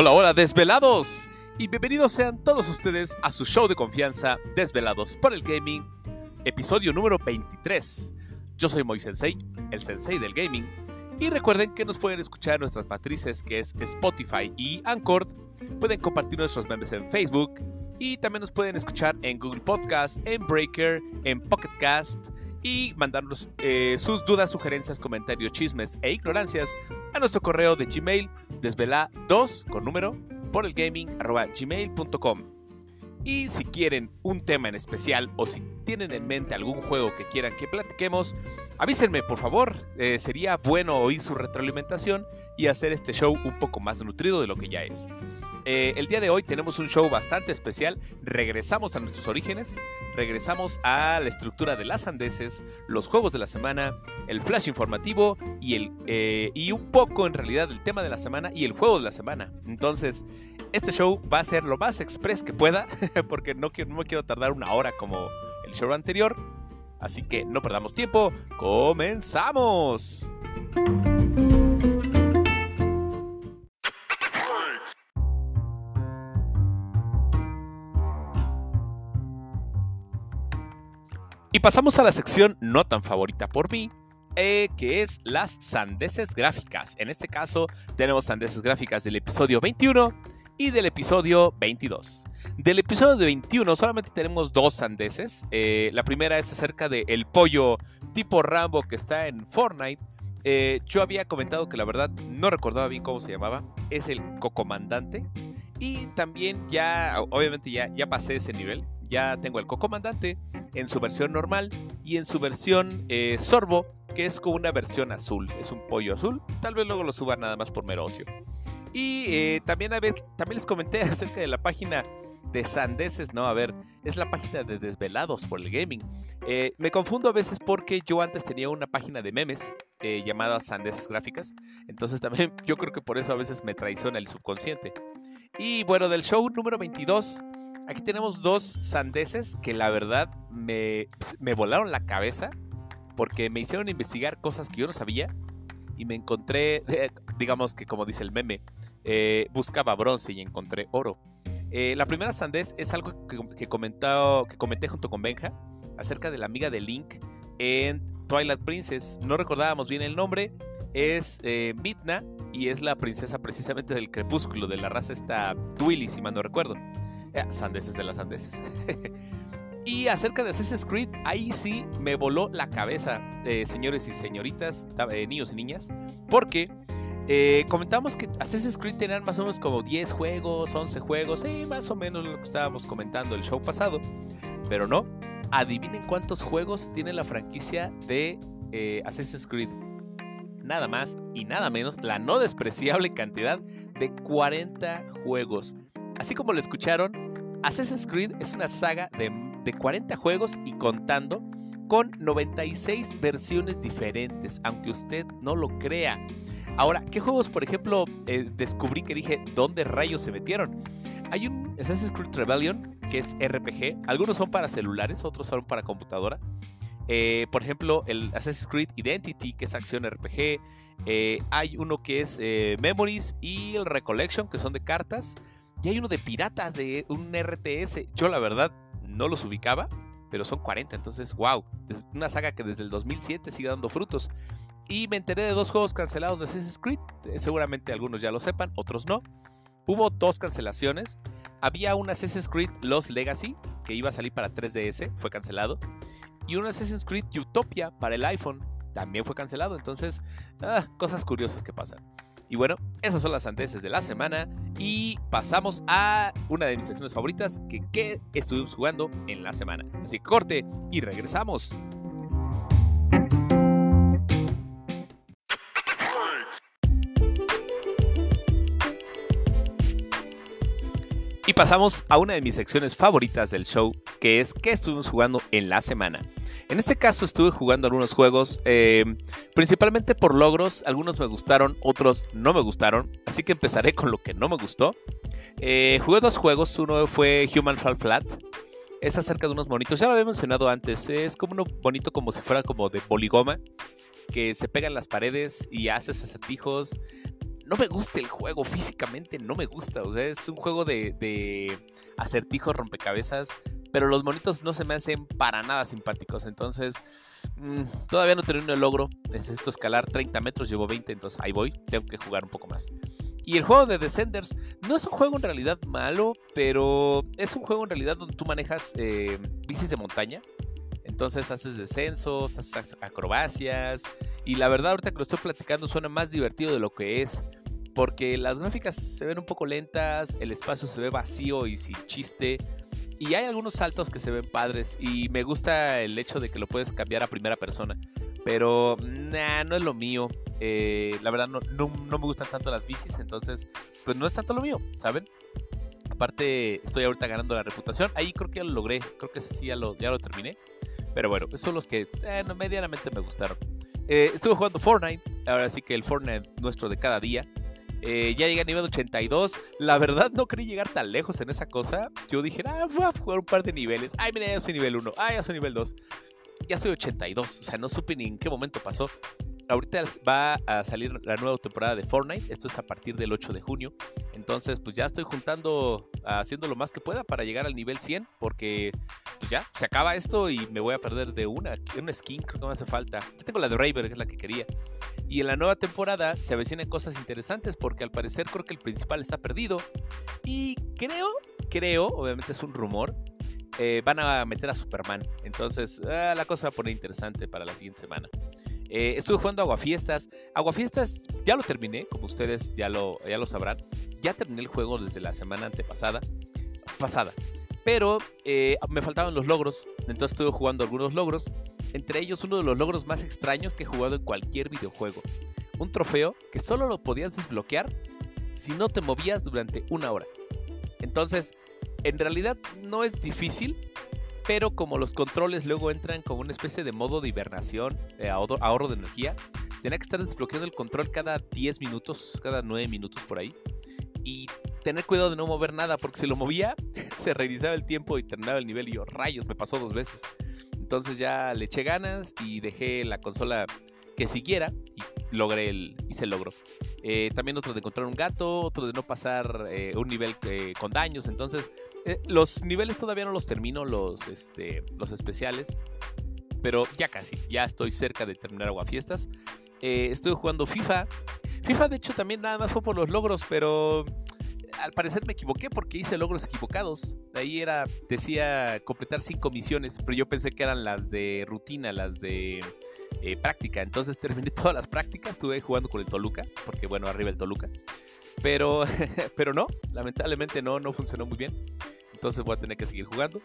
Hola, hola, desvelados. Y bienvenidos sean todos ustedes a su show de confianza, Desvelados por el Gaming, episodio número 23. Yo soy Moy Sensei, el sensei del gaming. Y recuerden que nos pueden escuchar en nuestras matrices que es Spotify y Anchor. Pueden compartir nuestros memes en Facebook. Y también nos pueden escuchar en Google Podcast, en Breaker, en Pocket Cast y mandarnos eh, sus dudas, sugerencias, comentarios, chismes e ignorancias a nuestro correo de Gmail desvela2 con número por el gaming gmail.com. Y si quieren un tema en especial o si tienen en mente algún juego que quieran que platiquemos, avísenme por favor. Eh, sería bueno oír su retroalimentación y hacer este show un poco más nutrido de lo que ya es. Eh, el día de hoy tenemos un show bastante especial. Regresamos a nuestros orígenes, regresamos a la estructura de las andeses, los juegos de la semana, el flash informativo y, el, eh, y un poco en realidad el tema de la semana y el juego de la semana. Entonces, este show va a ser lo más express que pueda, porque no, no me quiero tardar una hora como el show anterior. Así que no perdamos tiempo, comenzamos. Y pasamos a la sección no tan favorita por mí, eh, que es las sandeces gráficas. En este caso tenemos sandeces gráficas del episodio 21 y del episodio 22. Del episodio 21 solamente tenemos dos sandeces. Eh, la primera es acerca del el pollo tipo Rambo que está en Fortnite. Eh, yo había comentado que la verdad no recordaba bien cómo se llamaba. Es el Cocomandante. Y también ya, obviamente ya, ya pasé ese nivel. Ya tengo el Cocomandante en su versión normal y en su versión eh, sorbo, que es como una versión azul. Es un pollo azul. Tal vez luego lo suba nada más por mero ocio. Y eh, también, a veces, también les comenté acerca de la página de Sandeces, ¿no? A ver, es la página de Desvelados por el Gaming. Eh, me confundo a veces porque yo antes tenía una página de memes llamada Sandeces Gráficas. Entonces también yo creo que por eso a veces me traiciona el subconsciente. Y bueno, del show número 22 Aquí tenemos dos sandeces que la verdad me, me volaron la cabeza porque me hicieron investigar cosas que yo no sabía y me encontré, digamos que como dice el meme, eh, buscaba bronce y encontré oro. Eh, la primera sandez es algo que, que, comentado, que comenté junto con Benja acerca de la amiga de Link en Twilight Princess. No recordábamos bien el nombre. Es eh, Midna y es la princesa precisamente del crepúsculo, de la raza esta Twilly, si mal no recuerdo. Eh, de las sandeces. y acerca de Assassin's Creed, ahí sí me voló la cabeza, eh, señores y señoritas, eh, niños y niñas, porque comentamos que Assassin's Creed tenían más o menos como 10 juegos, 11 juegos, sí, más o menos lo que estábamos comentando el show pasado, pero no. Adivinen cuántos juegos tiene la franquicia de Assassin's Creed. Nada más y nada menos la no despreciable cantidad de 40 juegos. Así como lo escucharon, Assassin's Creed es una saga de, 40 juegos y contando con 96 versiones diferentes, aunque usted no lo crea. Ahora, ¿qué juegos, por ejemplo, eh, descubrí que dije, ¿dónde rayos se metieron? Hay un Assassin's Creed Rebellion, que es RPG. Algunos son para celulares, otros son para computadora. Eh, por ejemplo, el Assassin's Creed Identity, que es acción RPG. Eh, hay uno que es Memories y el Recollection, que son de cartas. Y hay uno de piratas de un RTS. Yo la verdad no los ubicaba, pero son 40. Entonces, wow. Una saga que desde el 2007 sigue dando frutos. Y me enteré de dos juegos cancelados de Assassin's Creed. Eh, seguramente algunos ya lo sepan, otros no. Hubo dos cancelaciones. Había un Assassin's Creed Lost Legacy que iba a salir para 3DS, fue cancelado. Y un Assassin's Creed Utopia para el iPhone también fue cancelado. Entonces, ah, cosas curiosas que pasan. Y bueno, esas son las anteses de la semana y pasamos a una de mis secciones favoritas, que, que estuvimos jugando en la semana. Así que corte y regresamos. Y pasamos a una de mis secciones favoritas del show, que es qué estuvimos jugando en la semana. En este caso estuve jugando algunos juegos, eh, principalmente por logros, algunos me gustaron, otros no me gustaron, así que empezaré con lo que no me gustó. Eh, jugué dos juegos, uno fue Human Fall Flat, es acerca de unos bonitos, ya lo había mencionado antes, es como uno bonito como si fuera como de poligoma, que se pega en las paredes y haces acertijos, no me gusta el juego, físicamente no me gusta. O sea, es un juego de, acertijos, rompecabezas, pero los monitos no se me hacen para nada simpáticos. Entonces, mm, todavía no termino el logro. Necesito escalar 30 metros, llevo 20, entonces ahí voy. Tengo que jugar un poco más. Y el juego de Descenders no es un juego en realidad malo, pero es un juego en realidad donde tú manejas eh, bicis de montaña. Entonces haces descensos, haces acrobacias. Y la verdad, ahorita que lo estoy platicando, suena más divertido de lo que es. Porque las gráficas se ven un poco lentas, el espacio se ve vacío y sin chiste. Y hay algunos saltos que se ven padres. Y me gusta el hecho de que lo puedes cambiar a primera persona. Pero nah, no es lo mío. Eh, la verdad no, no, me gustan tanto las bicis, entonces pues no es tanto lo mío, ¿saben? Aparte estoy ahorita ganando la reputación. Ahí creo que ya lo logré, creo que sí ya lo, ya lo terminé. Pero bueno, esos son los que eh, medianamente me gustaron. Eh, estuve jugando Fortnite, ahora sí que el Fortnite nuestro de cada día. Ya llegué a nivel 82. La verdad no quería llegar tan lejos en esa cosa. Yo dije, ah, voy a jugar un par de niveles. Ay, mira, ya soy nivel 1. Ay, ya soy nivel 2 ya soy 82, o sea, no supe ni en qué momento pasó. Ahorita va a salir la nueva temporada de Fortnite, esto es a partir del 8 de junio. Entonces, pues ya estoy juntando, haciendo lo más que pueda para llegar al nivel 100, porque pues ya, se acaba esto y me voy a perder de una, una skin, creo que me hace falta. Ya tengo la de Raver, que es la que quería. Y en la nueva temporada se avecinan cosas interesantes, porque al parecer creo que el principal está perdido. Y creo, creo, obviamente es un rumor, eh, van a meter a Superman. Entonces, ah, la cosa va a poner interesante para la siguiente semana. Eh, estuve jugando Aguafiestas. Aguafiestas ya lo terminé, como ustedes ya lo, ya lo sabrán. Ya terminé el juego desde la semana antepasada. Pasada. Pero eh, me faltaban los logros. Entonces estuve jugando algunos logros. Entre ellos uno de los logros más extraños que he jugado en cualquier videojuego. Un trofeo que solo lo podías desbloquear si no te movías durante una hora. Entonces, en realidad no es difícil, pero como los controles luego entran como una especie de modo de hibernación, de ahorro, de energía, tenía que estar desbloqueando el control cada 10 minutos, cada 9 minutos por ahí. Y tener cuidado de no mover nada, porque si lo movía, se reiniciaba el tiempo y terminaba el nivel. Y yo, rayos, me pasó dos veces. Entonces ya le eché ganas y dejé la consola que siguiera y logré el, hice el logro. Eh, también otro de encontrar un gato, otro de no pasar eh, un nivel eh, con daños. Entonces eh, los niveles todavía no los termino, los, este, los especiales. Pero ya casi, ya estoy cerca de terminar Aguafiestas. Eh, estoy jugando FIFA. FIFA, de hecho, también nada más fue por los logros, pero al parecer me equivoqué porque hice logros equivocados. Ahí era, decía completar cinco misiones, pero yo pensé que eran las de rutina, las de eh, práctica. Entonces terminé todas las prácticas, estuve jugando con el Toluca, porque bueno, arriba el Toluca. Pero, pero no, lamentablemente no, no funcionó muy bien. Entonces voy a tener que seguir jugando.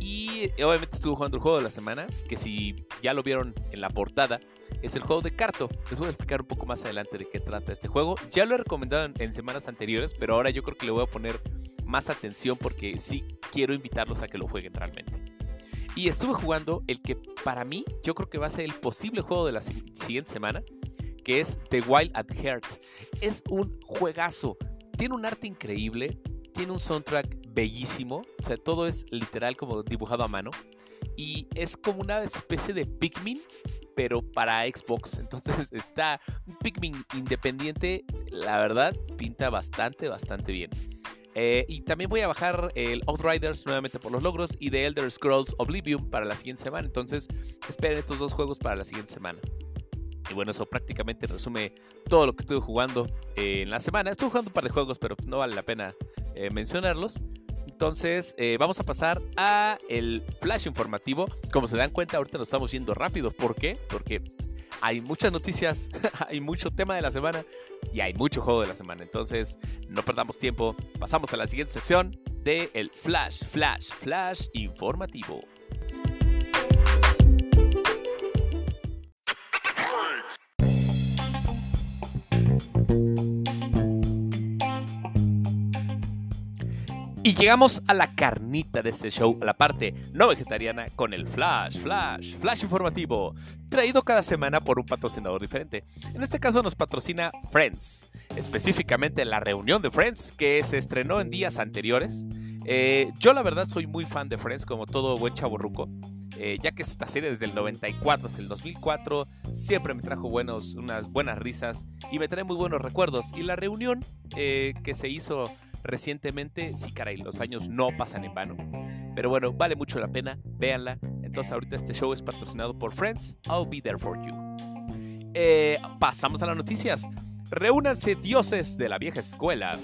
Y obviamente estuve jugando el juego de la semana, que si ya lo vieron en la portada, es el juego de Carto. Les voy a explicar un poco más adelante de qué trata este juego. Ya lo he recomendado en, semanas anteriores, pero ahora yo creo que le voy a poner más atención porque sí quiero invitarlos a que lo jueguen realmente. Y estuve jugando el que para mí yo creo que va a ser el posible juego de la siguiente semana, que es The Wild at Heart. Es un juegazo. Tiene un arte increíble, tiene un soundtrack bellísimo, o sea, todo es literal como dibujado a mano. Y es como una especie de Pikmin, pero para Xbox. Entonces está un Pikmin independiente, la verdad, pinta bastante, bastante bien. Eh, y también voy a bajar el Outriders nuevamente por los logros y The Elder Scrolls Oblivion para la siguiente semana. Entonces esperen estos dos juegos para la siguiente semana. Y bueno, eso prácticamente resume todo lo que estuve jugando en la semana. Estuve jugando un par de juegos, pero no vale la pena eh, mencionarlos. Entonces, eh, vamos a pasar a el flash informativo. Como se dan cuenta, ahorita nos estamos yendo rápido. ¿Por qué? Porque hay muchas noticias, hay mucho tema de la semana y hay mucho juego de la semana. Entonces, no perdamos tiempo. Pasamos a la siguiente sección de el flash, flash, flash informativo. Llegamos a la carnita de este show, a la parte no vegetariana, con el Flash, Flash, Flash informativo, traído cada semana por un patrocinador diferente. En este caso nos patrocina Friends, específicamente la reunión de Friends que se estrenó en días anteriores. Eh, yo la verdad soy muy fan de Friends, como todo buen chaborruco. eh, ya que esta serie desde el 94 hasta el 2004 siempre me trajo buenos, unas buenas risas y me trae muy buenos recuerdos. Y la reunión eh, que se hizo recientemente, sí caray, los años no pasan en vano. Pero bueno, vale mucho la pena, véanla. Entonces ahorita este show es patrocinado por Friends, I'll be there for you. Eh, pasamos a las noticias. Reúnanse dioses de la vieja escuela.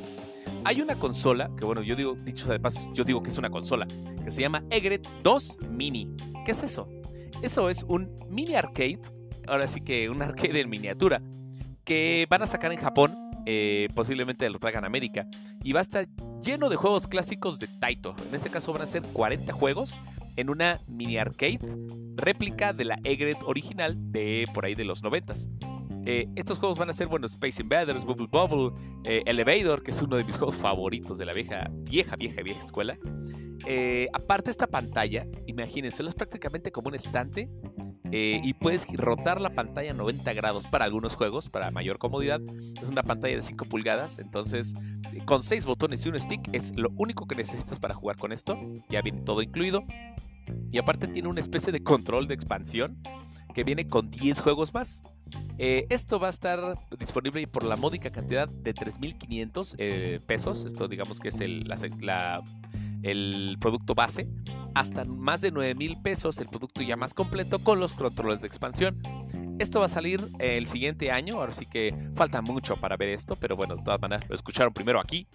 Hay una consola, que bueno, yo digo, dicho de paso, yo digo que es una consola, que se llama Egret 2 Mini. ¿Qué es eso? Eso es un mini arcade, ahora sí que un arcade en miniatura, que van a sacar en Japón, eh, posiblemente lo traigan a América, y va a estar lleno de juegos clásicos de Taito. En este caso van a ser 40 juegos en una mini arcade réplica de la Egret original de por ahí de los 90 eh, estos juegos van a ser, bueno, Space Invaders, Bubble Bubble, eh, Elevator, que es uno de mis juegos favoritos de la vieja, vieja, vieja, vieja escuela. Eh, aparte esta pantalla, imagínense, es prácticamente como un estante y puedes rotar la pantalla 90 grados para algunos juegos, para mayor comodidad. Es una pantalla de 5 pulgadas, entonces con 6 botones y un stick es lo único que necesitas para jugar con esto. Ya viene todo incluido. Y aparte tiene una especie de control de expansión que viene con 10 juegos más. Eh, esto va a estar disponible por la módica cantidad de 3.500 eh, pesos. Esto digamos que es el, producto base. Hasta más de 9.000 pesos el producto ya más completo con los controles de expansión. Esto va a salir el siguiente año. Ahora sí que falta mucho para ver esto. Pero bueno, de todas maneras lo escucharon primero aquí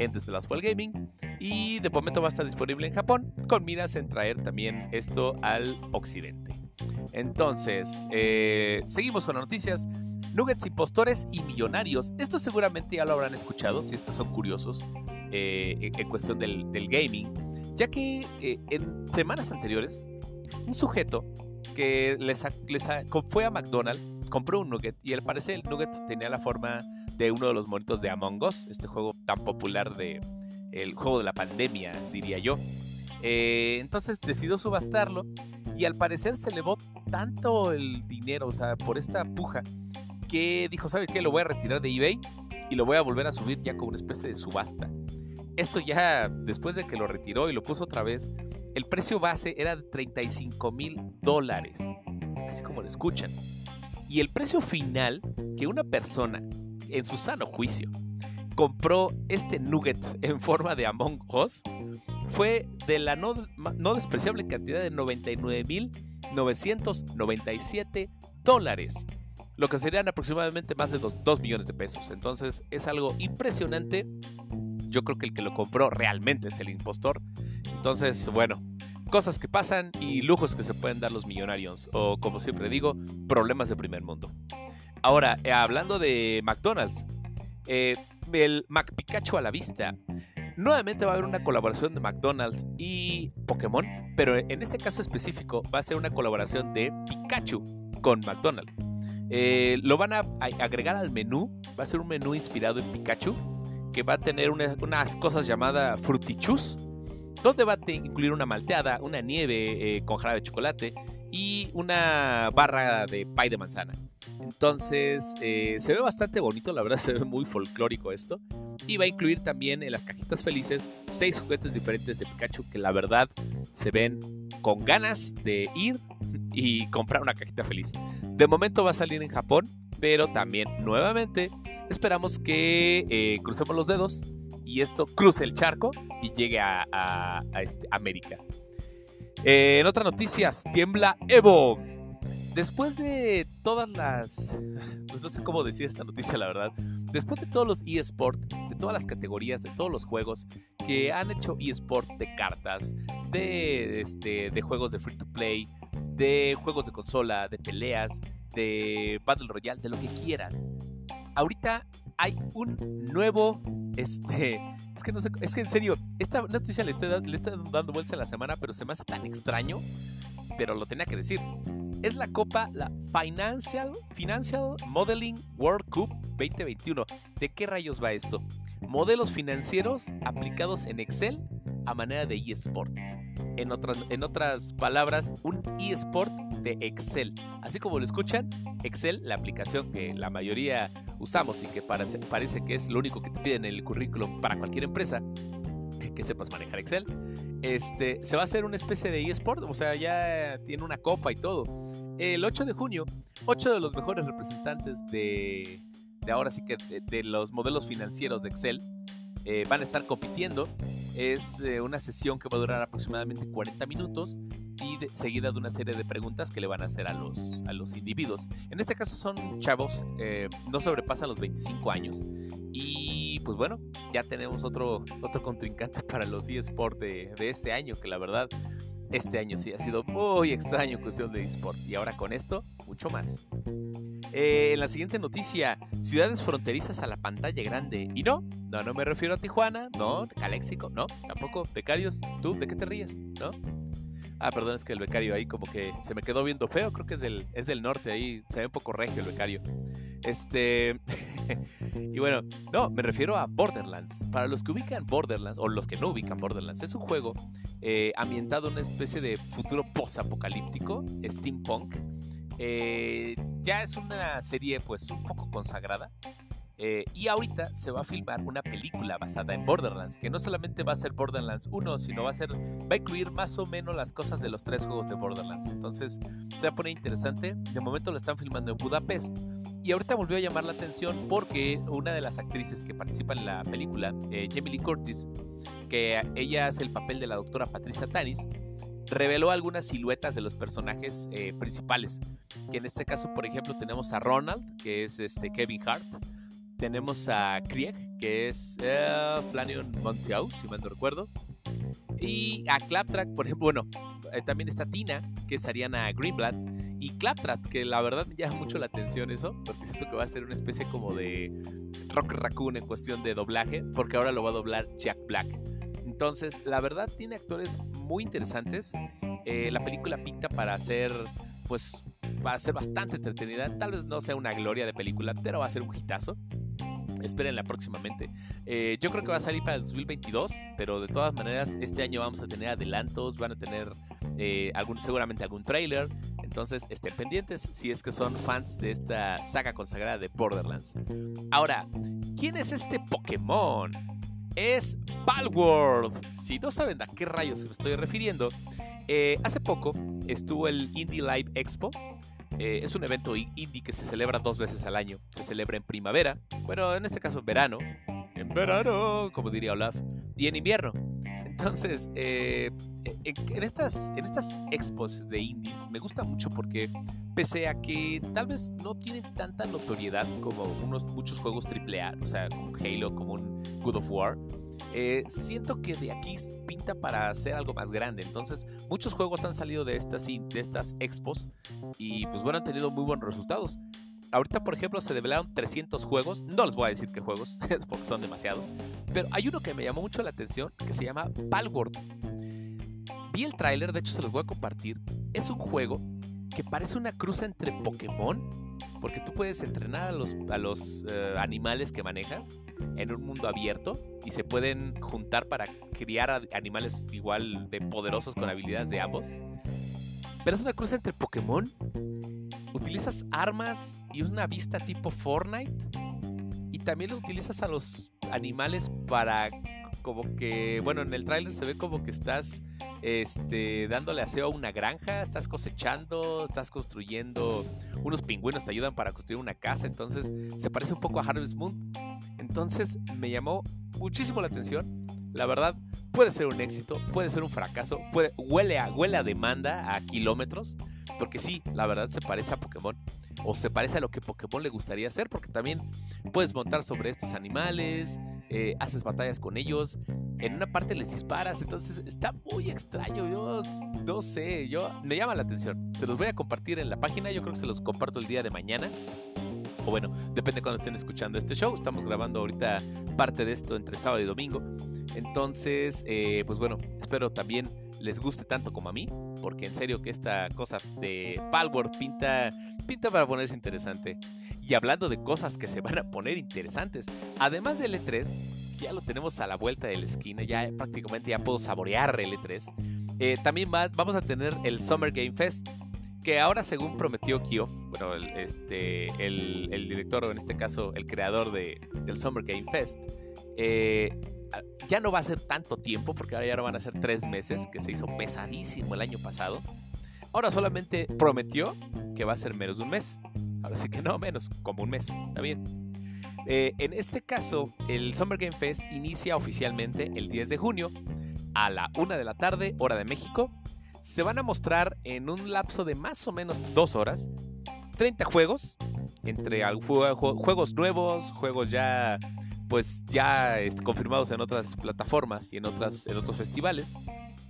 en Desvelados World Gaming y de momento va a estar disponible en Japón con miras en traer también esto al occidente. Entonces, eh, seguimos con las noticias. Nuggets impostores y millonarios. Esto seguramente ya lo habrán escuchado si es que son curiosos eh, en cuestión del, gaming, ya que eh, en semanas anteriores un sujeto que les, fue a McDonald's compró un nugget y al parecer el nugget tenía la forma de uno de los monitos de Among Us, este juego tan popular de el juego de la pandemia, diría yo. entonces decidió subastarlo y al parecer se elevó tanto el dinero, o sea, por esta puja, que dijo, ¿sabes qué? Lo voy a retirar de eBay y lo voy a volver a subir ya como una especie de subasta. Esto ya, después de que lo retiró y lo puso otra vez, el precio base era de 35 mil dólares, así como lo escuchan. Y el precio final que una persona, en su sano juicio, compró este nugget en forma de Among Us fue de la no, despreciable cantidad de 99.997 dólares, lo que serían aproximadamente más de 2, millones de pesos. Entonces es algo impresionante. Yo creo que el que lo compró realmente es el impostor. Entonces, bueno, cosas que pasan y lujos que se pueden dar los millonarios, o como siempre digo, problemas de primer mundo. Ahora, eh, hablando de McDonald's, eh, el McPikachu a la vista Nuevamente va a haber una colaboración de McDonald's y Pokémon, pero en este caso específico va a ser una colaboración de Pikachu con McDonald's. Eh, lo van a agregar al menú, va a ser un menú inspirado en Pikachu, que va a tener unas cosas llamadas frutichus, donde va a incluir una malteada, una nieve eh, con jarabe de chocolate y una barra de pie de manzana. Entonces, eh, se ve bastante bonito, la verdad se ve muy folclórico esto. Y va a incluir también en las cajitas felices seis juguetes diferentes de Pikachu que la verdad se ven con ganas de ir y comprar una cajita feliz. De momento va a salir en Japón, pero también nuevamente esperamos que eh, crucemos los dedos y esto cruce el charco y llegue a, este, América. Eh, en otras noticias, tiembla Evo. Después de todas las. Pues no sé cómo decir esta noticia, la verdad. Después de todos los eSport, de todas las categorías, de todos los juegos que han hecho eSport de cartas, de, este, de juegos de free to play, de juegos de consola, de peleas, de Battle Royale, de lo que quieran. Ahorita hay un nuevo. Este. Es que no sé. Es que en serio, esta noticia le estoy, le dando vuelta en la semana, pero se me hace tan extraño. Pero lo tenía que decir es la Copa, la Financial, Financial Modeling World Cup 2021. ¿De qué rayos va esto? Modelos financieros aplicados en Excel a manera de eSport. En otras, en otras palabras, un eSport de Excel. Así como lo escuchan, Excel, la aplicación que la mayoría usamos y que parece, que es lo único que te piden en el currículum para cualquier empresa, que sepas manejar Excel. Este, se va a hacer una especie de eSport, o sea, ya tiene una copa y todo. El 8 de junio, 8 de los mejores representantes de, de ahora sí que de, los modelos financieros de Excel eh, van a estar compitiendo. Es eh, una sesión que va a durar aproximadamente 40 minutos y seguida de una serie de preguntas que le van a hacer a los, a los individuos. En este caso son chavos, eh, no sobrepasan los 25 años. Y pues bueno, ya tenemos otro, otro contrincante para los eSports de, de este año, que la verdad este año sí ha sido muy extraño en cuestión de eSport. Y ahora con esto, mucho más. Eh, en la siguiente noticia, ciudades fronterizas a la pantalla grande. Y no, no, no me refiero a Tijuana, no, Caléxico, no, tampoco. Becarios, ¿tú de qué te ríes? ¿No? Ah, perdón, es que el becario ahí como que se me quedó viendo feo, creo que es del, es del norte, ahí se ve un poco regio el becario. Este. y bueno, no, me refiero a Borderlands. Para los que ubican Borderlands, o los que no ubican Borderlands, es un juego eh, ambientado en una especie de futuro post-apocalíptico, steampunk. Eh, ya es una serie, pues, un poco consagrada. Eh, y ahorita se va a filmar una película basada en Borderlands, que no solamente va a ser Borderlands 1, sino va a ser, va incluir más o menos las cosas de los tres juegos de Borderlands. Entonces se va a poner interesante. De momento lo están filmando en Budapest. Y ahorita volvió a llamar la atención porque una de las actrices que participa en la película, eh, Jamie Curtis, que ella hace el papel de la doctora Patricia Tanis, reveló algunas siluetas de los personajes eh, principales. Que en este caso, por ejemplo, tenemos a Ronald, que es este Kevin Hart, tenemos a Krieg, que es uh, Flanion Montiau, si mal no recuerdo. Y a Claptrack, por ejemplo, bueno, eh, también está Tina, que es Ariana Greenblatt. Y Claptrap, que la verdad me llama mucho la atención eso, porque siento que va a ser una especie como de Rock Raccoon en cuestión de doblaje, porque ahora lo va a doblar Jack Black. Entonces, la verdad tiene actores muy interesantes. Eh, la película pinta para hacer, pues, va a ser bastante entretenida. Tal vez no sea una gloria de película, pero va a ser un hitazo. Espérenla próximamente. Eh, yo creo que va a salir para el 2022, pero de todas maneras este año vamos a tener adelantos, van a tener eh, seguramente algún trailer. Entonces estén pendientes si es que son fans de esta saga consagrada de Borderlands. Ahora, ¿quién es este Pokémon? Es Palworld. Si no saben a qué rayos me estoy refiriendo, eh, hace poco estuvo el Indie Live Expo eh, es un evento indie que se celebra dos veces al año. Se celebra en primavera, bueno, en este caso verano, en verano, como diría Olaf, y en invierno. Entonces, eh, en, estas, en estas expos de indies me gusta mucho porque, pese a que tal vez no tienen tanta notoriedad como unos, muchos juegos AAA, o sea, como Halo, como un Good of War, eh, siento que de aquí pinta para hacer algo más grande. Entonces, muchos juegos han salido de estas, expos y pues bueno, han tenido muy buenos resultados. Ahorita, por ejemplo, se develaron 300 juegos. No les voy a decir qué juegos, porque son demasiados. Pero hay uno que me llamó mucho la atención que se llama Palworld. Vi el tráiler, de hecho se los voy a compartir. Es un juego que parece una cruz entre Pokémon, porque tú puedes entrenar a los, a los eh, animales que manejas en un mundo abierto y se pueden juntar para criar animales igual de poderosos con habilidades de ambos. Pero es una cruz entre Pokémon. Utilizas armas y una vista tipo Fortnite. Y también lo utilizas a los animales para como que, bueno, en el tráiler se ve como que estás este, dándole aseo a una granja, estás cosechando, estás construyendo, unos pingüinos te ayudan para construir una casa, entonces se parece un poco a Harvest Moon. Entonces me llamó muchísimo la atención. La verdad, puede ser un éxito, puede ser un fracaso, puede, huele, a, huele a demanda a kilómetros, porque sí, la verdad se parece a Pokémon, o se parece a lo que Pokémon le gustaría hacer, porque también puedes montar sobre estos animales, eh, haces batallas con ellos, en una parte les disparas, entonces está muy extraño, yo no sé, yo me llama la atención. Se los voy a compartir en la página, yo creo que se los comparto el día de mañana o bueno, depende cuando estén escuchando este show. Estamos grabando ahorita parte de esto entre sábado y domingo. Entonces, eh, pues bueno, espero también les guste tanto como a mí, porque en serio que esta cosa de Palworld pinta, pinta para ponerse interesante. Y hablando de cosas que se van a poner interesantes, además del E3, ya lo tenemos a la vuelta de la esquina, ya prácticamente ya puedo saborear el E3. Eh, también vamos a tener el Summer Game Fest, que ahora según prometió Kioff, bueno, el, este, el, director, o en este caso el creador de, del Summer Game Fest, eh, ya no va a ser tanto tiempo, porque ahora ya no van a ser tres meses, que se hizo pesadísimo el año pasado. Ahora solamente prometió que va a ser menos de un mes. Ahora sí que no, menos, como un mes. Está bien. Eh, en este caso, el Summer Game Fest inicia oficialmente el 10 de junio a la 1 de la tarde, hora de México. Se van a mostrar en un lapso de más o menos dos horas 30 juegos, entre juegos nuevos, juegos ya pues ya confirmados en otras plataformas y en, otras, en otros festivales,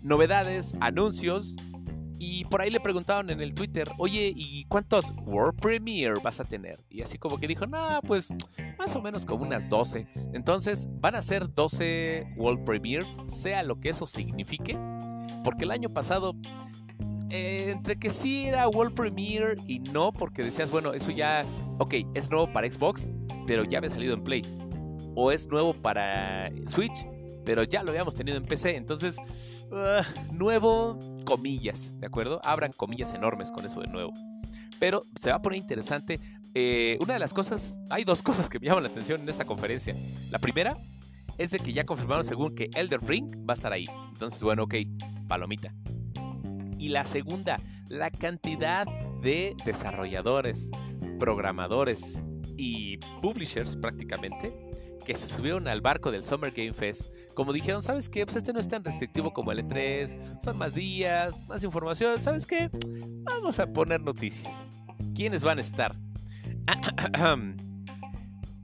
novedades, anuncios y por ahí le preguntaron en el Twitter, oye, ¿y cuántos World Premiere vas a tener? Y así como que dijo, no, pues más o menos como unas 12. Entonces van a ser 12 World Premiers, sea lo que eso signifique. Porque el año pasado, eh, entre que sí era World Premiere y no, porque decías, bueno, eso ya, ok, es nuevo para Xbox, pero ya había salido en Play. O es nuevo para Switch, pero ya lo habíamos tenido en PC. Entonces, ah, nuevo, comillas, ¿de acuerdo? Abran comillas enormes con eso de nuevo. Pero se va a poner interesante. Eh, una de las cosas, hay dos cosas que me llaman la atención en esta conferencia. La primera es de que ya confirmaron según que Elder Ring va a estar ahí. Entonces, bueno, ok, palomita. Y la segunda, la cantidad de desarrolladores, programadores y publishers prácticamente que se subieron al barco del Summer Game Fest. Como dijeron, ¿sabes qué? Pues este no es tan restrictivo como el E3, son más días, más información, ¿sabes qué? Vamos a poner noticias. ¿Quiénes van a estar?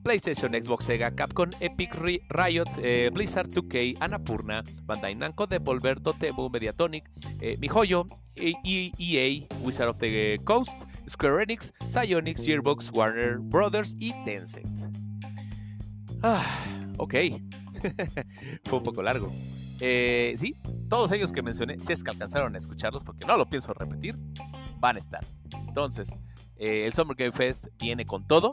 PlayStation, Xbox, Sega, Capcom, Epic, Riot, eh, Blizzard 2K, Annapurna, Bandai Namco, Devolver, Dotemu, Mediatonic, eh, MiHoYo, EA, e Wizard of the Coast, Square Enix, Psyonix, Gearbox, Warner Brothers y Tencent. Ah, ok. Fue un poco largo. Eh, sí, todos ellos que mencioné, si es que alcanzaron a escucharlos, porque no lo pienso repetir, van a estar. Entonces, eh, el Summer Game Fest viene con todo.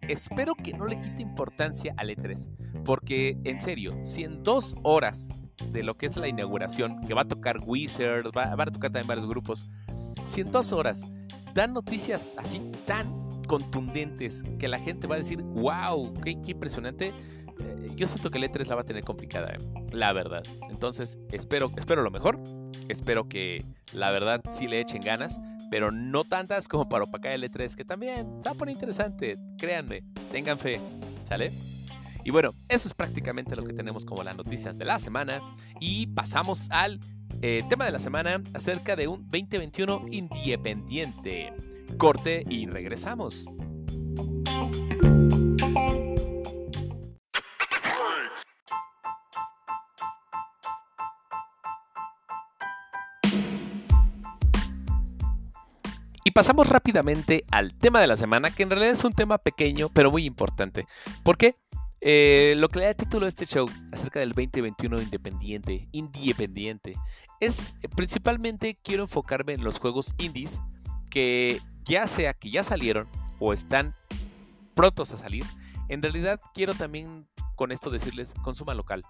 Espero que no le quite importancia al E3, porque en serio, si en dos horas de lo que es la inauguración, que va a tocar Wizard, va, a tocar también varios grupos, si en dos horas dan noticias así tan contundentes que la gente va a decir, wow, qué, impresionante. Eh, yo siento que el E3 la va a tener complicada, eh, la verdad. Entonces, espero, espero lo mejor. Espero que la verdad sí le echen ganas, pero no tantas como para opacar el E3, que también se va a poner interesante. Créanme, tengan fe, ¿sale? Y bueno, eso es prácticamente lo que tenemos como las noticias de la semana. Y pasamos al eh, tema de la semana acerca de un 2021 independiente. Corte y regresamos. Y pasamos rápidamente al tema de la semana, que en realidad es un tema pequeño, pero muy importante. ¿Por qué? Eh, lo que le da título a este show acerca del 2021 independiente, independiente, es principalmente quiero enfocarme en los juegos indies que ya sea que ya salieron o están prontos a salir, en realidad quiero también con esto decirles, consuma local.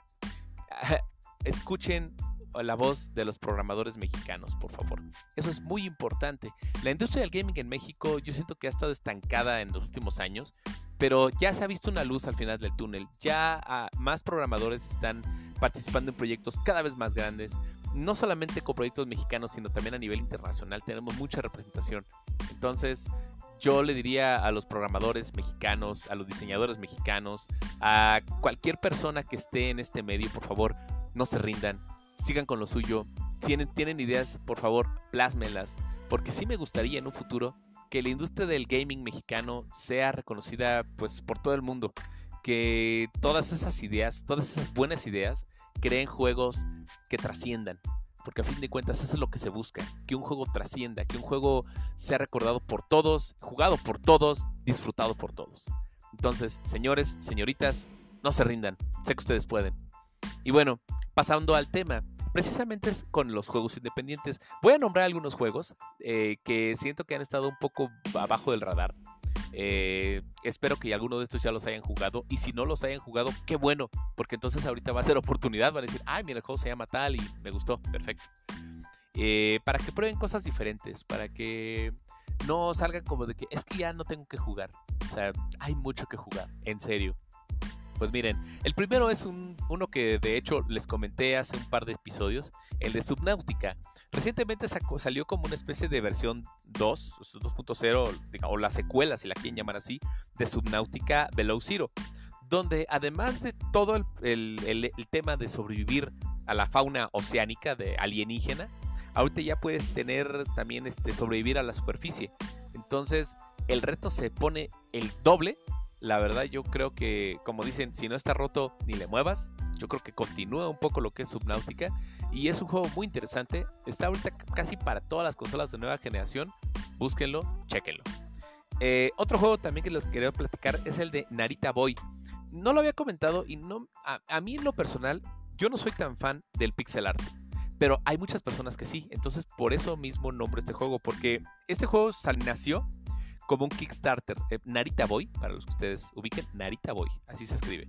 Escuchen la voz de los programadores mexicanos, por favor. Eso es muy importante. La industria del gaming en México yo siento que ha estado estancada en los últimos años, pero ya se ha visto una luz al final del túnel. Ya ah, más programadores están participando en proyectos cada vez más grandes no solamente con proyectos mexicanos, sino también a nivel internacional tenemos mucha representación. Entonces, yo le diría a los programadores mexicanos, a los diseñadores mexicanos, a cualquier persona que esté en este medio, por favor, no se rindan, sigan con lo suyo. Tienen, tienen ideas, por favor, plásmelas, porque sí me gustaría en un futuro que la industria del gaming mexicano sea reconocida pues por todo el mundo, que todas esas ideas, todas esas buenas ideas creen juegos que trasciendan. Porque a fin de cuentas eso es lo que se busca, que un juego trascienda, que un juego sea recordado por todos, jugado por todos, disfrutado por todos. Entonces, señores, señoritas, no se rindan, sé que ustedes pueden. Y bueno, pasando al tema, precisamente es con los juegos independientes. Voy a nombrar algunos juegos eh, que siento que han estado un poco abajo del radar. Eh, espero que alguno de estos ya los hayan jugado. Y si no los hayan jugado, qué bueno. Porque entonces ahorita va a ser oportunidad. Van a decir, ay, mira, el juego se llama tal y me gustó. Perfecto. Eh, para que prueben cosas diferentes. Para que no salgan como de que es que ya no tengo que jugar. O sea, hay mucho que jugar. En serio. Pues miren, el primero es un, uno que de hecho les comenté hace un par de episodios, el de Subnautica. Recientemente salió como una especie de versión 2, 2.0, o la secuela, si la quieren llamar así, de Subnautica Below Zero, donde además de todo el, tema de sobrevivir a la fauna oceánica de alienígena, ahorita ya puedes tener también este, sobrevivir a la superficie. Entonces, el reto se pone el doble la verdad yo creo que, como dicen, si no está roto ni le muevas, yo creo que continúa un poco lo que es Subnautica y es un juego muy interesante. Está ahorita casi para todas las consolas de nueva generación. Búsquenlo, chequenlo. Eh, otro juego también que les quería platicar es el de Narita Boy. No lo había comentado y no a, mí en lo personal yo no soy tan fan del pixel art. Pero hay muchas personas que sí, entonces por eso mismo nombro este juego, porque este juego nació como un Kickstarter. Eh, Narita Boy, para los que ustedes ubiquen, Narita Boy, así se escribe.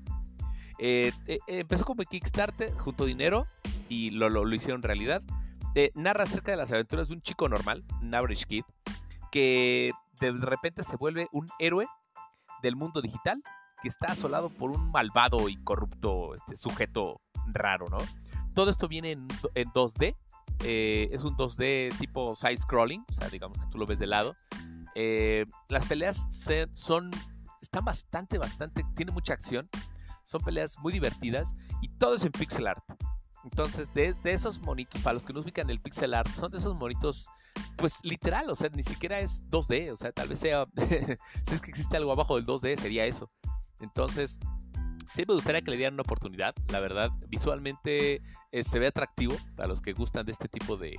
Eh, empezó como Kickstarter, junto dinero y lo, lo, hicieron realidad. narra acerca de las aventuras de un chico normal, un average kid, que de repente se vuelve un héroe del mundo digital que está asolado por un malvado y corrupto este, sujeto raro, ¿no? Todo esto viene en, en 2D. es un 2D tipo side-scrolling, o sea, digamos que tú lo ves de lado. Eh, las peleas son, están bastante, bastante, tiene mucha acción. Son peleas muy divertidas y todo es en pixel art. Entonces, de, esos monitos, para los que no ubican el pixel art, son de esos monitos, pues literal, o sea, ni siquiera es 2D, o sea, tal vez sea, si es que existe algo abajo del 2D, sería eso. Entonces, sí me gustaría que le dieran una oportunidad, la verdad, visualmente eh, se ve atractivo para los que gustan de este tipo de,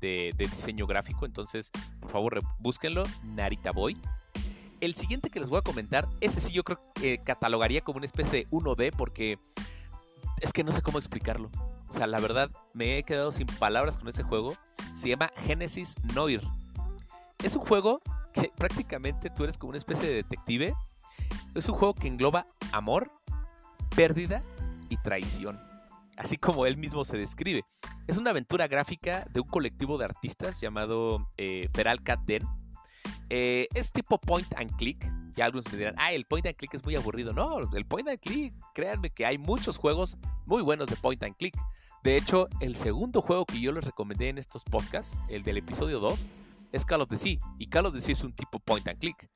de, diseño gráfico. Entonces, por favor, búsquenlo, Narita Boy. El siguiente que les voy a comentar, ese sí yo creo que catalogaría como una especie de 1D porque es que no sé cómo explicarlo. O sea, la verdad me he quedado sin palabras con ese juego. Se llama Genesis Noir. Es un juego que prácticamente tú eres como una especie de detective. Es un juego que engloba amor, pérdida y traición así como él mismo se describe. Es una aventura gráfica de un colectivo de artistas llamado eh, Den. Eh, es tipo point and click. Ya algunos me dirán, ah, el point and click es muy aburrido. No, el point and click, créanme que hay muchos juegos muy buenos de point and click. De hecho, el segundo juego que yo les recomendé en estos podcasts, el del episodio 2, es Call of the Sea. Y Call of the Sea es un tipo point and click.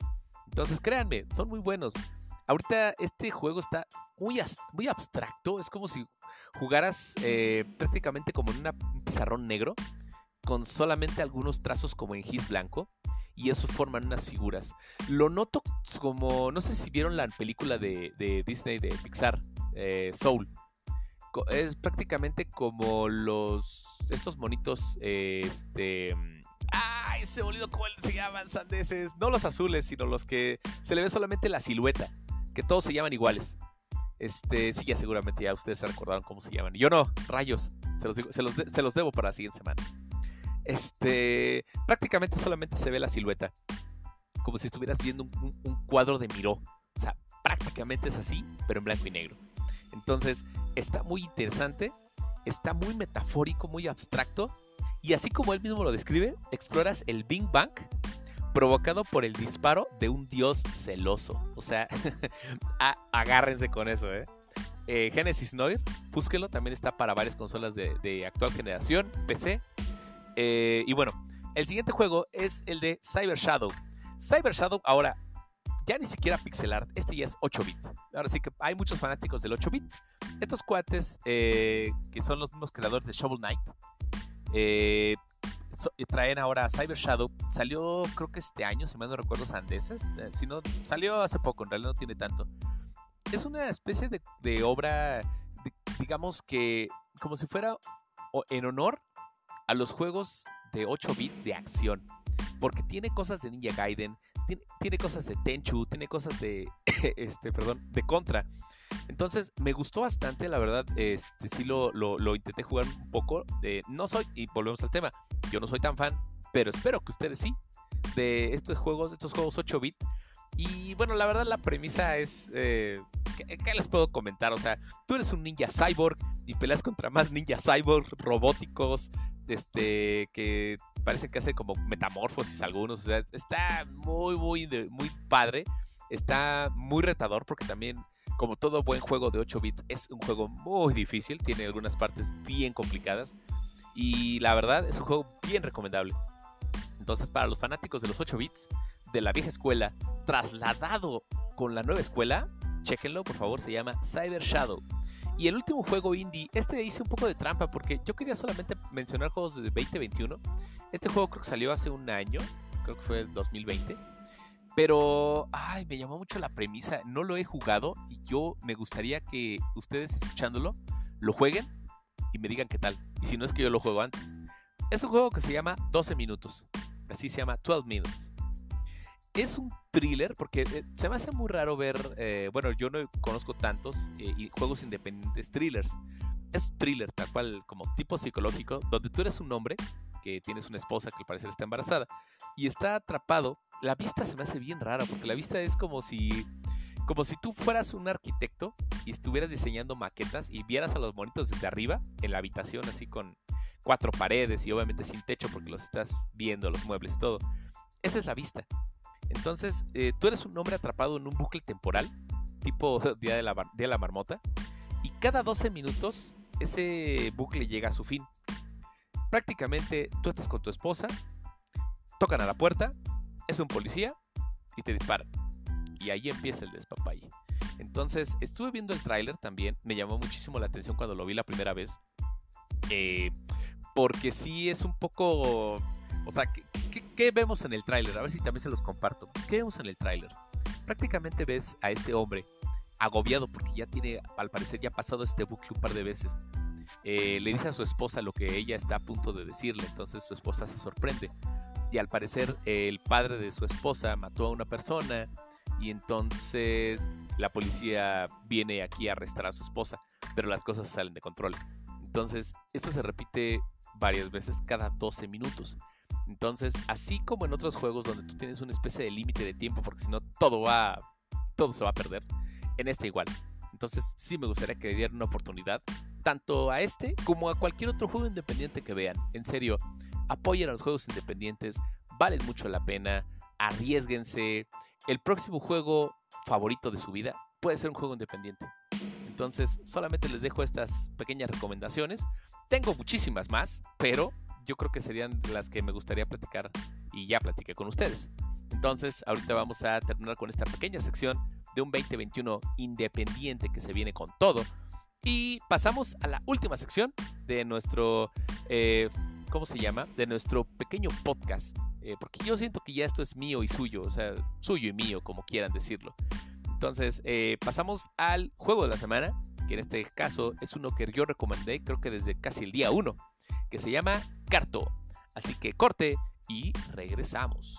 Entonces, créanme, son muy buenos. Ahorita este juego está muy, abstracto. Es como si jugaras eh, prácticamente como en un pizarrón negro, con solamente algunos trazos como en gis blanco, y eso forman unas figuras. Lo noto como, no sé si vieron la película de, Disney, de Pixar, eh, Soul. Es prácticamente como los, estos monitos, este... ¡Ay! Se olvidó cómo se llaman, sandeses. No los azules, sino los que se le ve solamente la silueta. Que todos se llaman iguales. Este, sí, ya seguramente ya ustedes se recordaron cómo se llaman. Yo no, rayos. Se los, se los, se debo para la siguiente semana. Este, prácticamente solamente se ve la silueta. Como si estuvieras viendo un, cuadro de Miró. O sea, prácticamente es así, pero en blanco y negro. Entonces, está muy interesante, está muy metafórico, muy abstracto. Y así como él mismo lo describe, exploras el Big Bang provocado por el disparo de un dios celoso. O sea, agárrense con eso, ¿eh? ¿eh? Genesis Noir, búsquelo, también está para varias consolas de, actual generación, PC. Eh, y bueno, el siguiente juego es el de Cyber Shadow. Cyber Shadow ahora ya ni siquiera pixel art, este ya es 8 bit. Ahora sí que hay muchos fanáticos del 8 bit. Estos cuates eh, que son los mismos creadores de Shovel Knight traen ahora Cyber Shadow. Salió creo que este año, si mal no recuerdo, Sandeses. Este, si no, salió hace poco, en realidad no tiene tanto. Es una especie de, obra, digamos que como si fuera en honor a los juegos de 8 bit de acción. Porque tiene cosas de Ninja Gaiden, tiene, cosas de Tenchu, tiene cosas de, este, perdón, de Contra. Entonces me gustó bastante, la verdad, este, sí lo, lo, intenté jugar un poco. no soy, y volvemos al tema, yo no soy tan fan, pero espero que ustedes sí, de estos juegos, estos juegos 8 bit. Y bueno, la verdad la premisa es, eh, ¿qué, les puedo comentar? O sea, tú eres un ninja cyborg y peleas contra más ninja cyborg robóticos, este, que parece que hace como metamorfosis algunos. O sea, está muy, muy, muy padre. Está muy retador porque también como todo buen juego de 8 bits, es un juego muy difícil, tiene algunas partes bien complicadas y la verdad es un juego bien recomendable. Entonces, para los fanáticos de los 8 bits, de la vieja escuela, trasladado con la nueva escuela, chequenlo por favor, se llama Cyber Shadow. Y el último juego indie, este hice un poco de trampa porque yo quería solamente mencionar juegos de 2021. Este juego creo que salió hace un año, creo que fue el 2020. Pero, ay, me llamó mucho la premisa. No lo he jugado y yo me gustaría que ustedes escuchándolo lo jueguen y me digan qué tal. Y si no es que yo lo juego antes. Es un juego que se llama 12 minutos. Así se llama 12 minutes. Es un thriller porque eh, se me hace muy raro ver, eh, bueno, yo no conozco tantos eh, juegos independientes thrillers. Es un thriller tal cual como tipo psicológico donde tú eres un hombre que tienes una esposa que al parecer está embarazada y está atrapado la vista se me hace bien rara, porque la vista es como si, como si tú fueras un arquitecto y estuvieras diseñando maquetas y vieras a los monitos desde arriba en la habitación, así con cuatro paredes y obviamente sin techo porque los estás viendo, los muebles, todo. Esa es la vista. Entonces, eh, tú eres un hombre atrapado en un bucle temporal, tipo Día de la, Día de la Marmota, y cada 12 minutos ese bucle llega a su fin. Prácticamente tú estás con tu esposa, tocan a la puerta, es un policía y te disparan. Y ahí empieza el despapalle. Entonces, estuve viendo el tráiler también. Me llamó muchísimo la atención cuando lo vi la primera vez. Eh, porque sí es un poco... O sea, ¿qué, vemos en el tráiler? A ver si también se los comparto. ¿Qué vemos en el tráiler? Prácticamente ves a este hombre agobiado porque ya tiene, al parecer, ya ha pasado este bucle un par de veces. Eh, le dice a su esposa lo que ella está a punto de decirle, entonces su esposa se sorprende y al parecer el padre de su esposa mató a una persona y entonces la policía viene aquí a arrestar a su esposa, pero las cosas salen de control. Entonces, esto se repite varias veces cada 12 minutos. Entonces, así como en otros juegos donde tú tienes una especie de límite de tiempo, porque si no todo va, todo se va a perder, en este igual. Entonces, sí me gustaría que le dieran una oportunidad, tanto a este como a cualquier otro juego independiente que vean. En serio, apoyen a los juegos independientes, valen mucho la pena, arriesguense. El próximo juego favorito de su vida puede ser un juego independiente. Entonces, solamente les dejo estas pequeñas recomendaciones. Tengo muchísimas más, pero yo creo que serían las que me gustaría platicar y ya platiqué con ustedes. Entonces, ahorita vamos a terminar con esta pequeña sección de un 2021 independiente que se viene con todo. Y pasamos a la última sección de nuestro eh, ¿cómo se llama? De nuestro pequeño podcast. Eh, porque yo siento que ya esto es mío y suyo, o sea, suyo y mío, como quieran decirlo. Entonces, eh, pasamos al juego de la semana, que en este caso es uno que yo recomendé, creo que desde casi el día 1, que se llama Carto. Así que corte y regresamos.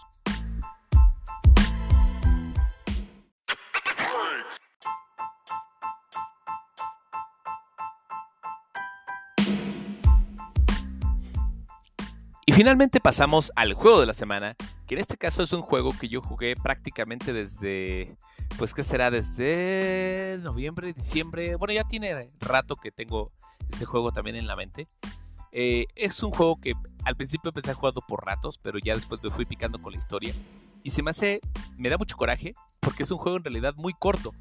Y finalmente pasamos al juego de la semana, que en este caso es un juego que yo jugué prácticamente desde, pues que será desde noviembre, diciembre, bueno ya tiene rato que tengo este juego también en la mente. Eh, es un juego que al principio empecé a jugarlo por ratos, pero ya después me fui picando con la historia. Y se me hace, me da mucho coraje, porque es un juego en realidad muy corto,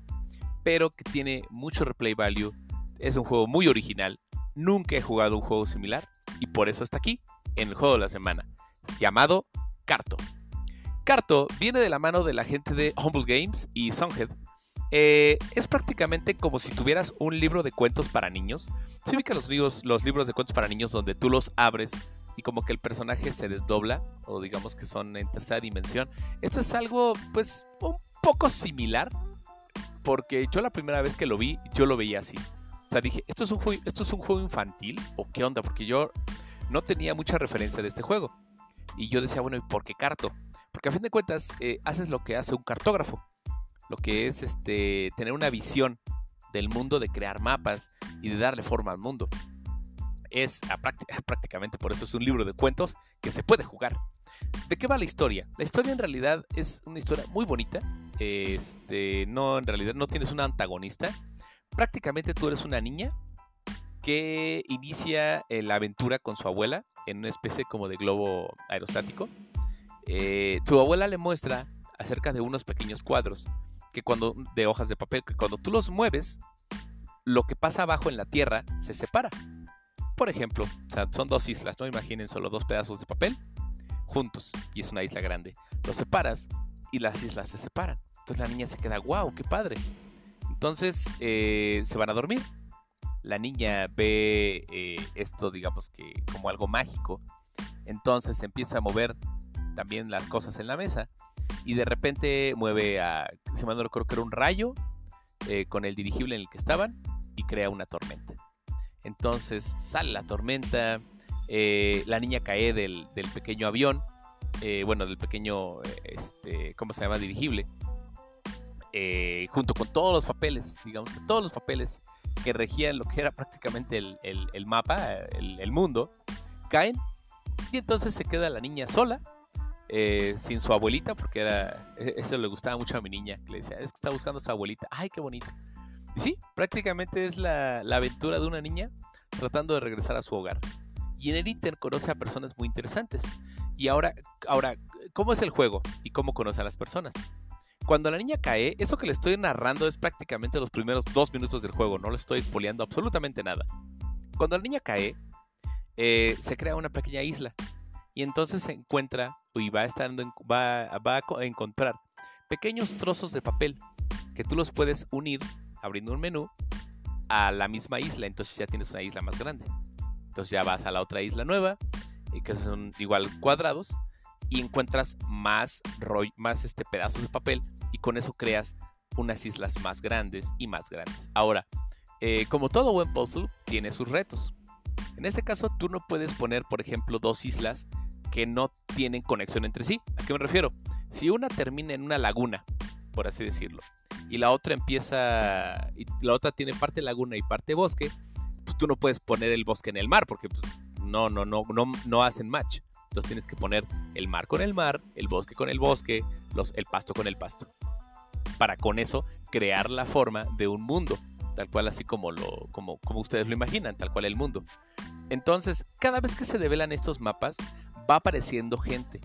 pero que tiene mucho replay value. Es un juego muy original. Nunca he jugado un juego similar y por eso está aquí en el juego de la semana, llamado Carto. Carto viene de la mano de la gente de Humble Games y Songhead. Eh, es prácticamente como si tuvieras un libro de cuentos para niños. ¿Se ubican los libros, los libros de cuentos para niños donde tú los abres y como que el personaje se desdobla o digamos que son en tercera dimensión? Esto es algo pues un poco similar porque yo la primera vez que lo vi yo lo veía así. O sea, dije, ¿esto es un juego, esto es un juego infantil o qué onda? Porque yo no tenía mucha referencia de este juego. Y yo decía, bueno, ¿y por qué carto? Porque a fin de cuentas eh, haces lo que hace un cartógrafo, lo que es este, tener una visión del mundo, de crear mapas y de darle forma al mundo. Es prácticamente por eso es un libro de cuentos que se puede jugar. ¿De qué va la historia? La historia en realidad es una historia muy bonita. Este, no, en realidad no tienes una antagonista. Prácticamente tú eres una niña que inicia eh, la aventura con su abuela en una especie como de globo aerostático. Eh, tu abuela le muestra acerca de unos pequeños cuadros que cuando de hojas de papel que cuando tú los mueves, lo que pasa abajo en la tierra se separa. Por ejemplo, son dos islas, no imaginen solo dos pedazos de papel juntos y es una isla grande. Los separas y las islas se separan. Entonces la niña se queda, wow, qué padre. Entonces eh, se van a dormir. La niña ve eh, esto, digamos que como algo mágico. Entonces empieza a mover también las cosas en la mesa. Y de repente mueve a, si mal no que era un rayo eh, con el dirigible en el que estaban y crea una tormenta. Entonces sale la tormenta, la niña cae del, del pequeño avión, bueno, del pequeño, este, ¿cómo se llama? Dirigible eh, junto con todos los papeles, digamos que todos los papeles que regían lo que era prácticamente el, mapa, el, mundo, caen y entonces se queda la niña sola, eh, sin su abuelita, porque era, e, eso le gustaba mucho a mi niña, que le decía, es que está buscando a su abuelita, ay, qué bonito. Y sí, prácticamente es la, aventura de una niña tratando de regresar a su hogar. Y en el Inter conoce a personas muy interesantes. Y ahora, ahora, ¿cómo es el juego? ¿Y cómo conoce a las personas? Cuando la niña cae, eso que le estoy narrando es prácticamente los primeros dos minutos del juego, no le estoy espoleando absolutamente nada. Cuando la niña cae, eh, se crea una pequeña isla y entonces se encuentra y va, estando va, va a encontrar pequeños trozos de papel que tú los puedes unir abriendo un menú a la misma isla, entonces ya tienes una isla más grande. Entonces ya vas a la otra isla nueva, que son igual cuadrados, y encuentras más, más este pedazos de papel y con eso creas unas islas más grandes y más grandes. Ahora, eh, como todo buen puzzle, tiene sus retos. En este caso, tú no puedes poner, por ejemplo, dos islas que no tienen conexión entre sí. ¿A qué me refiero? Si una termina en una laguna, por así decirlo, y la otra empieza, y la otra tiene parte laguna y parte bosque, pues tú no puedes poner el bosque en el mar porque pues, no, no, no, no, hacen match. Entonces tienes que poner el mar con el mar, el bosque con el bosque, el pasto con el pasto. Para con eso crear la forma de un mundo, tal cual así como, lo, como, como ustedes lo imaginan, tal cual el mundo. Entonces, cada vez que se develan estos mapas, va apareciendo gente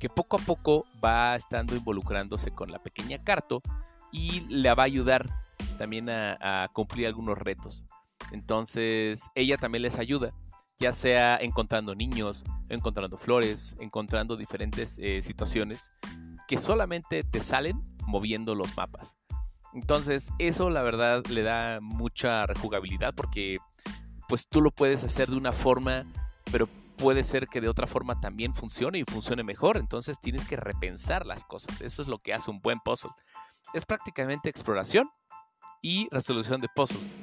que poco a poco va estando involucrándose con la pequeña Carto y le va a ayudar también a, a cumplir algunos retos. Entonces, ella también les ayuda ya sea encontrando niños, encontrando flores, encontrando diferentes eh, situaciones que solamente te salen moviendo los mapas. Entonces eso la verdad le da mucha rejugabilidad porque pues tú lo puedes hacer de una forma, pero puede ser que de otra forma también funcione y funcione mejor. Entonces tienes que repensar las cosas. Eso es lo que hace un buen puzzle. Es prácticamente exploración y resolución de puzzles.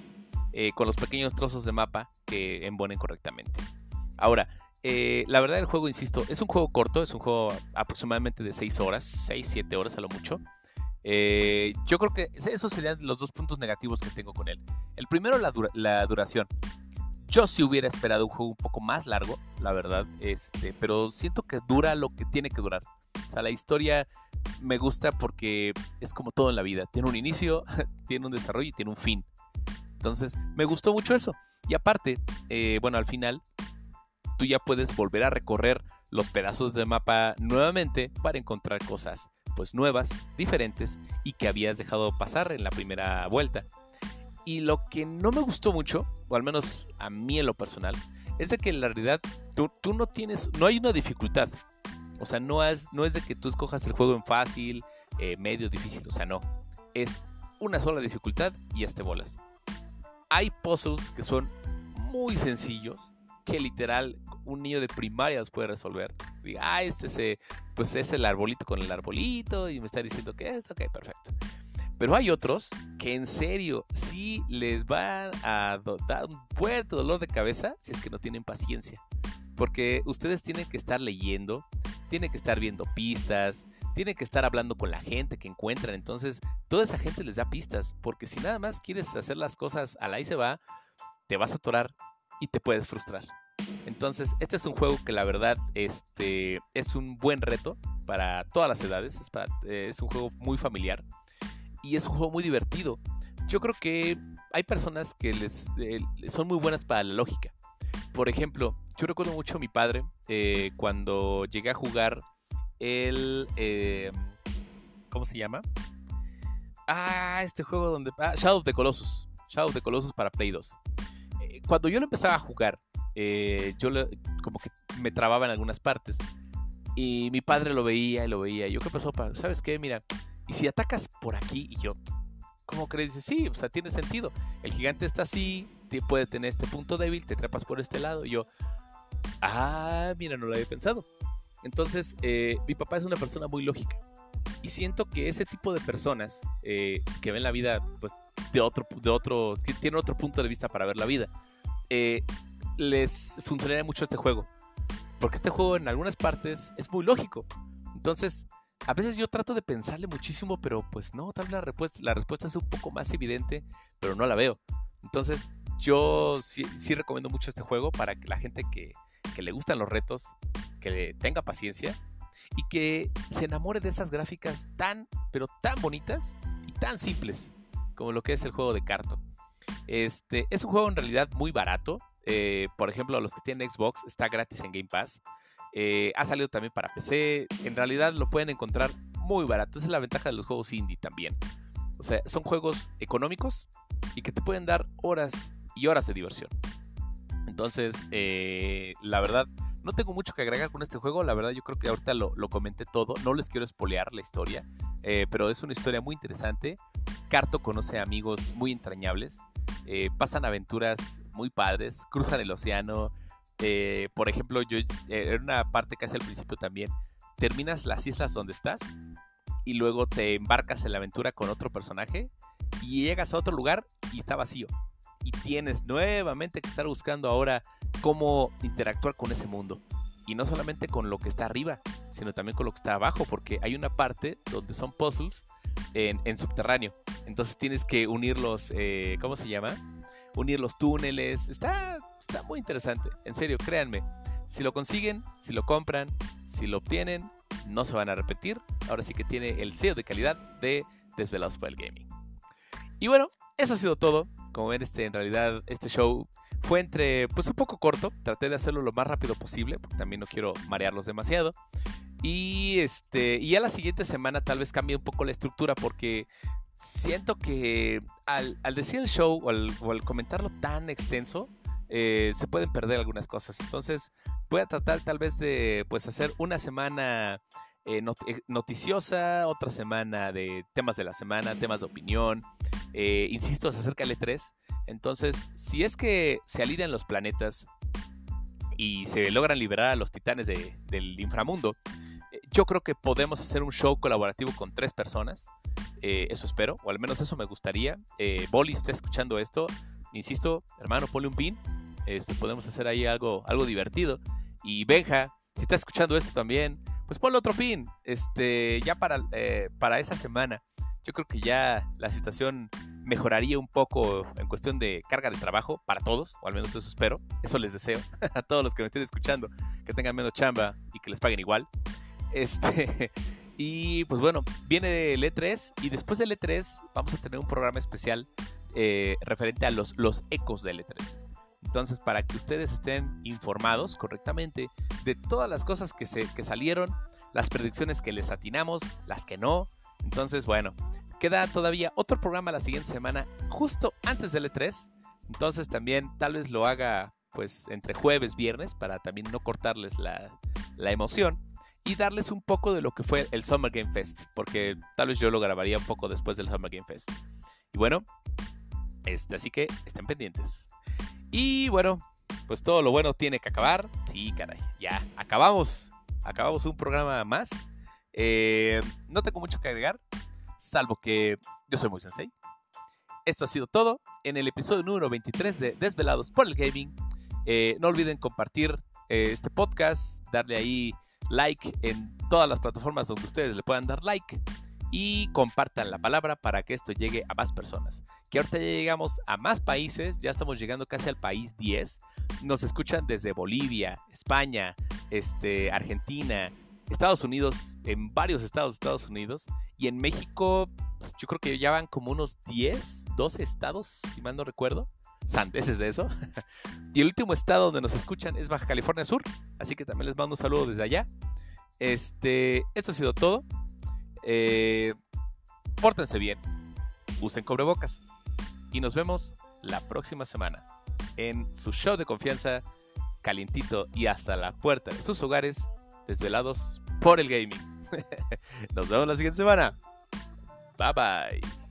Eh, con los pequeños trozos de mapa que embonen correctamente. Ahora, eh, la verdad el juego, insisto, es un juego corto, es un juego aproximadamente de 6 horas, 6, 7 horas a lo mucho. Eh, yo creo que esos serían los dos puntos negativos que tengo con él. El primero, la, duración. Yo sí hubiera esperado un juego un poco más largo, la verdad, este, pero siento que dura lo que tiene que durar. O sea, la historia me gusta porque es como todo en la vida. Tiene un inicio, tiene un desarrollo y tiene un fin. Entonces, me gustó mucho eso. Y aparte, eh, bueno, al final, tú ya puedes volver a recorrer los pedazos de mapa nuevamente para encontrar cosas pues nuevas, diferentes y que habías dejado pasar en la primera vuelta. Y lo que no me gustó mucho, o al menos a mí en lo personal, es de que en la realidad tú, no tienes, no hay una dificultad. O sea, no es, no es de que tú escojas el juego en fácil, eh, medio, difícil. O sea, no. Es una sola dificultad y este bolas hay puzzles que son muy sencillos, que literal un niño de primaria los puede resolver. Ah, este se, pues es el arbolito con el arbolito y me está diciendo que es, ok, perfecto. Pero hay otros que en serio sí les van a dar un fuerte dolor de cabeza si es que no tienen paciencia. Porque ustedes tienen que estar leyendo, tienen que estar viendo pistas, tiene que estar hablando con la gente que encuentran. Entonces, toda esa gente les da pistas, porque si nada más quieres hacer las cosas a la y se va, te vas a atorar y te puedes frustrar. Entonces, este es un juego que la verdad este, es un buen reto para todas las edades. Es, es un juego muy familiar y es un juego muy divertido. Yo creo que hay personas que les eh, son muy buenas para la lógica. Por ejemplo, yo recuerdo mucho a mi padre eh, cuando llegué a jugar el... Eh, ¿Cómo se llama? Ah, este juego donde... Ah, Shadow the Colossus. Shadow of the Colossus para Play 2. Eh, cuando yo lo empezaba a jugar, eh, yo como que me trababa en algunas partes. Y mi padre lo veía y lo veía. yo, ¿qué pasó, padre? ¿Sabes qué? Mira, y si atacas por aquí, y yo, ¿cómo crees? Dice, sí, o sea, tiene sentido. El gigante está así, puede tener este punto débil, te atrapas por este lado. Y yo, ah, mira, no lo había pensado. Entonces, eh, mi papá es una persona muy lógica. Y siento que ese tipo de personas eh, que ven la vida, pues, de otro, de otro, que tienen otro punto de vista para ver la vida, eh, les funcionaría mucho este juego. Porque este juego en algunas partes es muy lógico. Entonces, a veces yo trato de pensarle muchísimo, pero pues no, tal vez la respuesta, la respuesta es un poco más evidente, pero no la veo. Entonces, yo sí, sí recomiendo mucho este juego para que la gente que, que le gustan los retos, que tenga paciencia y que se enamore de esas gráficas tan, pero tan bonitas y tan simples como lo que es el juego de Carto. Este, es un juego en realidad muy barato. Eh, por ejemplo, los que tienen Xbox está gratis en Game Pass. Eh, ha salido también para PC. En realidad lo pueden encontrar muy barato. Esa es la ventaja de los juegos indie también. O sea, son juegos económicos y que te pueden dar horas y horas de diversión. Entonces, eh, la verdad, no tengo mucho que agregar con este juego. La verdad, yo creo que ahorita lo, comenté todo. No les quiero espolear la historia, pero es una historia muy interesante. Carto conoce amigos muy entrañables. Eh, pasan aventuras muy padres, cruzan el océano. Eh, por ejemplo, yo eh, en una parte casi al principio también, terminas las islas donde estás y luego te embarcas en la aventura con otro personaje y llegas a otro lugar y está vacío. Y tienes nuevamente que estar buscando ahora cómo interactuar con ese mundo. Y no solamente con lo que está arriba, sino también con lo que está abajo, porque hay una parte donde son puzzles en, subterráneo. Entonces tienes que unir los, eh, ¿cómo se llama? Unir los túneles. Está, está muy interesante. En serio, créanme. Si lo consiguen, si lo compran, si lo obtienen, no se van a repetir. Ahora sí que tiene el sello de calidad de Desvelados por el Gaming. Y bueno, eso ha sido todo. Como ven, este, en realidad este show fue entre, pues un poco corto. Traté de hacerlo lo más rápido posible, porque también no quiero marearlos demasiado. Y este, y a la siguiente semana tal vez cambie un poco la estructura porque siento que al, decir el show o al, comentarlo tan extenso, eh, se pueden perder algunas cosas. Entonces, voy a tratar tal vez de pues hacer una semana eh, eh, noticiosa, otra semana de temas de la semana, temas de opinión. insisto, se acerca el E3. Entonces, si es que se alinean los planetas y se logran liberar a los titanes del inframundo, yo creo que podemos hacer un show colaborativo con tres personas. Eh, eso espero, o al menos eso me gustaría. Eh, Boli está escuchando esto. Insisto, hermano, ponle un pin. Este, podemos hacer ahí algo, algo divertido. Y Benja, si está escuchando esto también, pues ponle otro pin. Este, ya para, eh, para esa semana. Yo creo que ya la situación mejoraría un poco en cuestión de carga de trabajo para todos, o al menos eso espero. Eso les deseo a todos los que me estén escuchando, que tengan menos chamba y que les paguen igual. Este, y pues bueno, viene el E3 y después del E3 vamos a tener un programa especial eh, referente a los, los ecos del E3. Entonces, para que ustedes estén informados correctamente de todas las cosas que, se, que salieron, las predicciones que les atinamos, las que no. Entonces, bueno, queda todavía otro programa la siguiente semana, justo antes del E3. Entonces también tal vez lo haga pues entre jueves, viernes, para también no cortarles la, la emoción y darles un poco de lo que fue el Summer Game Fest, porque tal vez yo lo grabaría un poco después del Summer Game Fest. Y bueno, este, así que estén pendientes. Y bueno, pues todo lo bueno tiene que acabar. Sí, caray, ya, acabamos. Acabamos un programa más. Eh, no tengo mucho que agregar, salvo que yo soy muy sensei. Esto ha sido todo en el episodio número 23 de Desvelados por el Gaming. Eh, no olviden compartir eh, este podcast, darle ahí like en todas las plataformas donde ustedes le puedan dar like y compartan la palabra para que esto llegue a más personas. Que ahorita ya llegamos a más países, ya estamos llegando casi al país 10. Nos escuchan desde Bolivia, España, este, Argentina, Estados Unidos, en varios estados de Estados Unidos y en México yo creo que ya van como unos 10, 12 estados, si mal no recuerdo sandeces de eso. y el último estado donde nos escuchan es Baja California Sur, así que también les mando un saludo desde allá. Este, esto ha sido todo. Eh, pórtense bien, usen cobrebocas. Y nos vemos la próxima semana en su show de confianza, calientito y hasta la puerta de sus hogares, desvelados por el gaming. Nos vemos la siguiente semana. Bye bye.